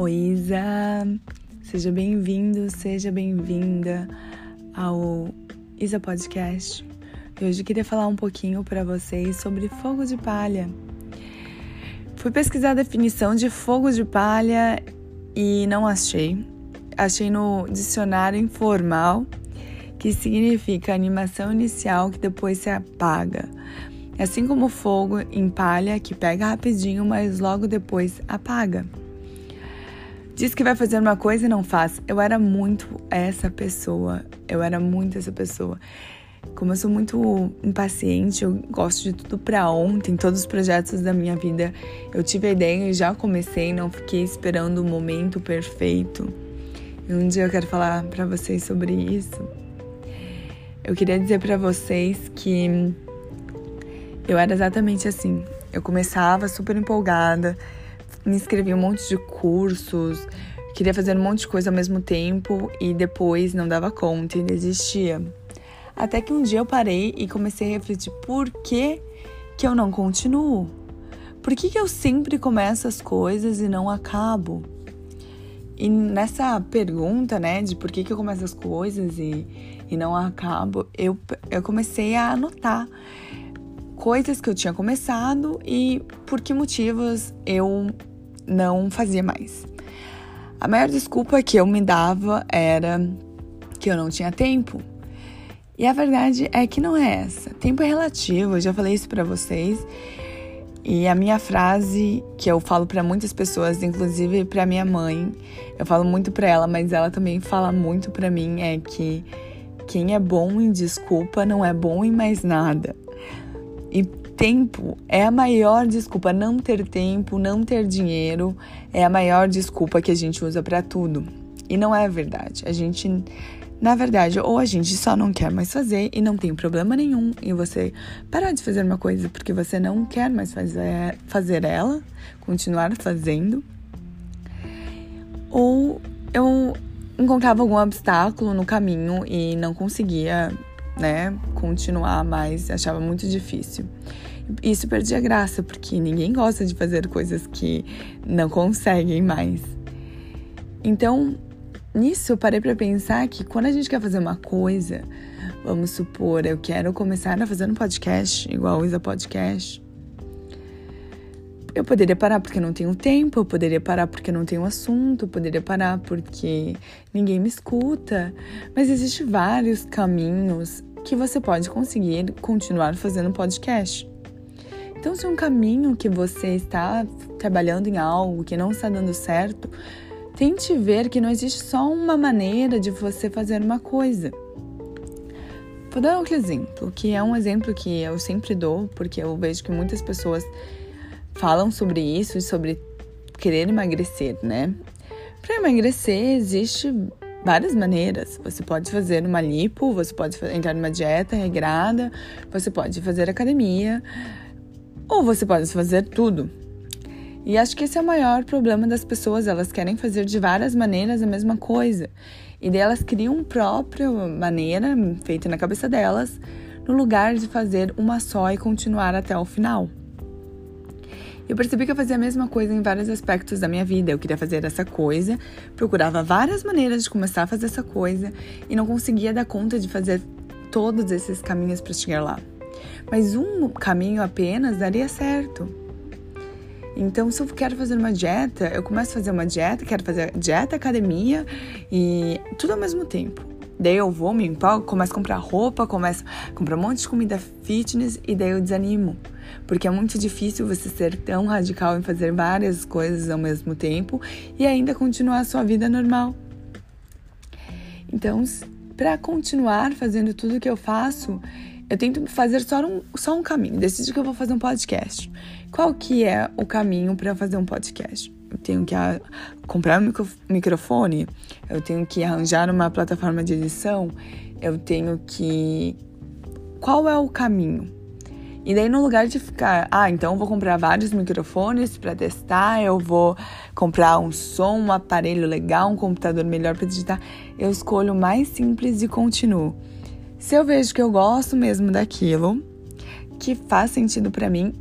Oi, Isa! Seja bem-vindo, seja bem-vinda ao Isa Podcast. E hoje eu queria falar um pouquinho para vocês sobre fogo de palha. Fui pesquisar a definição de fogo de palha e não achei. Achei no dicionário informal, que significa animação inicial que depois se apaga. Assim como fogo em palha, que pega rapidinho, mas logo depois apaga. Diz que vai fazer uma coisa e não faz. Eu era muito essa pessoa. Eu era muito essa pessoa. Como eu sou muito impaciente, eu gosto de tudo para ontem, todos os projetos da minha vida. Eu tive a ideia e já comecei, não fiquei esperando o momento perfeito. E um dia eu quero falar para vocês sobre isso. Eu queria dizer para vocês que eu era exatamente assim. Eu começava super empolgada, me inscrevi em um monte de cursos, queria fazer um monte de coisa ao mesmo tempo e depois não dava conta e desistia. Até que um dia eu parei e comecei a refletir por que, que eu não continuo? Por que, que eu sempre começo as coisas e não acabo? E nessa pergunta, né, de por que, que eu começo as coisas e, e não acabo, eu, eu comecei a anotar coisas que eu tinha começado e por que motivos eu não fazia mais. A maior desculpa que eu me dava era que eu não tinha tempo. E a verdade é que não é essa. Tempo é relativo, eu já falei isso para vocês. E a minha frase que eu falo para muitas pessoas, inclusive para minha mãe, eu falo muito para ela, mas ela também fala muito para mim é que quem é bom em desculpa não é bom em mais nada. E tempo é a maior desculpa. Não ter tempo, não ter dinheiro é a maior desculpa que a gente usa para tudo. E não é verdade. A gente, na verdade, ou a gente só não quer mais fazer e não tem problema nenhum em você parar de fazer uma coisa porque você não quer mais fazer, fazer ela, continuar fazendo. Ou eu encontrava algum obstáculo no caminho e não conseguia né, continuar mais, achava muito difícil. Isso perdia graça, porque ninguém gosta de fazer coisas que não conseguem mais. Então, nisso eu parei para pensar que quando a gente quer fazer uma coisa, vamos supor, eu quero começar a fazer um podcast, igual o Isa Podcast. Eu poderia parar porque não tenho tempo, eu poderia parar porque não tenho assunto, eu poderia parar porque ninguém me escuta, mas existem vários caminhos que você pode conseguir continuar fazendo podcast. Então, se um caminho que você está trabalhando em algo que não está dando certo, tente ver que não existe só uma maneira de você fazer uma coisa. Vou dar outro exemplo, que é um exemplo que eu sempre dou, porque eu vejo que muitas pessoas falam sobre isso e sobre querer emagrecer, né? Para emagrecer existe várias maneiras. Você pode fazer uma lipo, você pode entrar numa dieta regrada, você pode fazer academia, ou você pode fazer tudo. E acho que esse é o maior problema das pessoas, elas querem fazer de várias maneiras a mesma coisa. E daí elas criam uma própria maneira feita na cabeça delas, no lugar de fazer uma só e continuar até o final. Eu percebi que eu fazia a mesma coisa em vários aspectos da minha vida. Eu queria fazer essa coisa, procurava várias maneiras de começar a fazer essa coisa e não conseguia dar conta de fazer todos esses caminhos para chegar lá. Mas um caminho apenas daria certo. Então, se eu quero fazer uma dieta, eu começo a fazer uma dieta, quero fazer dieta, academia e tudo ao mesmo tempo. Daí eu vou, me empolgo, começo a comprar roupa, começo a comprar um monte de comida fitness e daí eu desanimo. Porque é muito difícil você ser tão radical em fazer várias coisas ao mesmo tempo e ainda continuar a sua vida normal. Então, para continuar fazendo tudo que eu faço, eu tento fazer só um, só um caminho. Decido que eu vou fazer um podcast. Qual que é o caminho para fazer um podcast? Eu tenho que a, comprar um microfone, eu tenho que arranjar uma plataforma de edição, eu tenho que. Qual é o caminho? E daí, no lugar de ficar, ah, então vou comprar vários microfones para testar, eu vou comprar um som, um aparelho legal, um computador melhor para digitar, eu escolho o mais simples e continuo. Se eu vejo que eu gosto mesmo daquilo, que faz sentido para mim,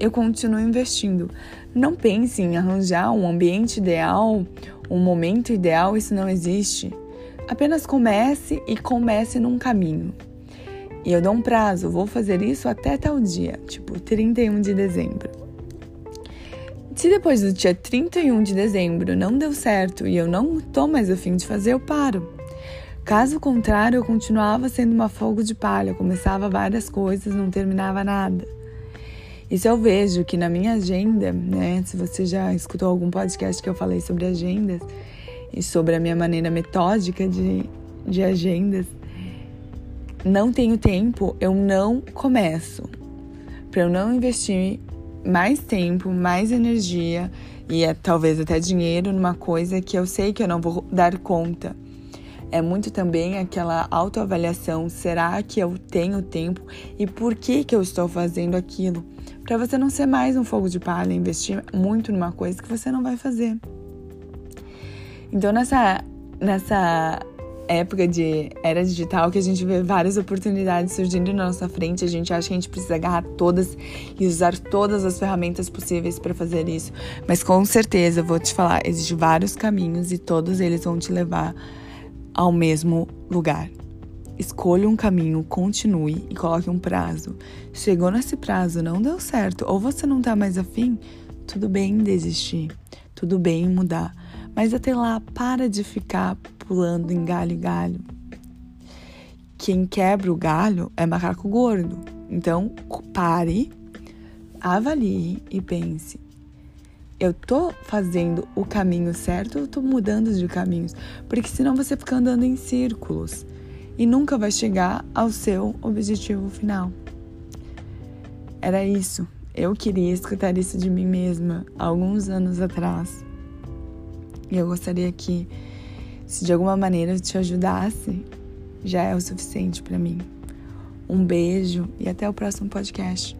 eu continuo investindo. Não pense em arranjar um ambiente ideal, um momento ideal, isso não existe. Apenas comece e comece num caminho. E eu dou um prazo, vou fazer isso até tal dia, tipo 31 de dezembro. Se depois do dia 31 de dezembro não deu certo e eu não tô mais afim de fazer, eu paro. Caso contrário, eu continuava sendo uma fogo de palha, começava várias coisas, não terminava nada. Isso eu vejo que na minha agenda, né? Se você já escutou algum podcast que eu falei sobre agendas e sobre a minha maneira metódica de, de agendas, não tenho tempo, eu não começo. Para eu não investir mais tempo, mais energia e é, talvez até dinheiro numa coisa que eu sei que eu não vou dar conta. É muito também aquela autoavaliação: será que eu tenho tempo e por que, que eu estou fazendo aquilo? Para você não ser mais um fogo de palha, investir muito numa coisa que você não vai fazer. Então, nessa, nessa época de era digital que a gente vê várias oportunidades surgindo na nossa frente, a gente acha que a gente precisa agarrar todas e usar todas as ferramentas possíveis para fazer isso. Mas com certeza, vou te falar, existem vários caminhos e todos eles vão te levar ao mesmo lugar. Escolha um caminho, continue e coloque um prazo. Chegou nesse prazo, não deu certo, ou você não tá mais afim, tudo bem desistir, tudo bem mudar. Mas até lá, para de ficar pulando em galho em galho. Quem quebra o galho é macaco gordo. Então, pare, avalie e pense: eu tô fazendo o caminho certo ou tô mudando de caminhos? Porque senão você fica andando em círculos e nunca vai chegar ao seu objetivo final. Era isso. Eu queria escutar isso de mim mesma alguns anos atrás. E eu gostaria que, se de alguma maneira te ajudasse, já é o suficiente para mim. Um beijo e até o próximo podcast.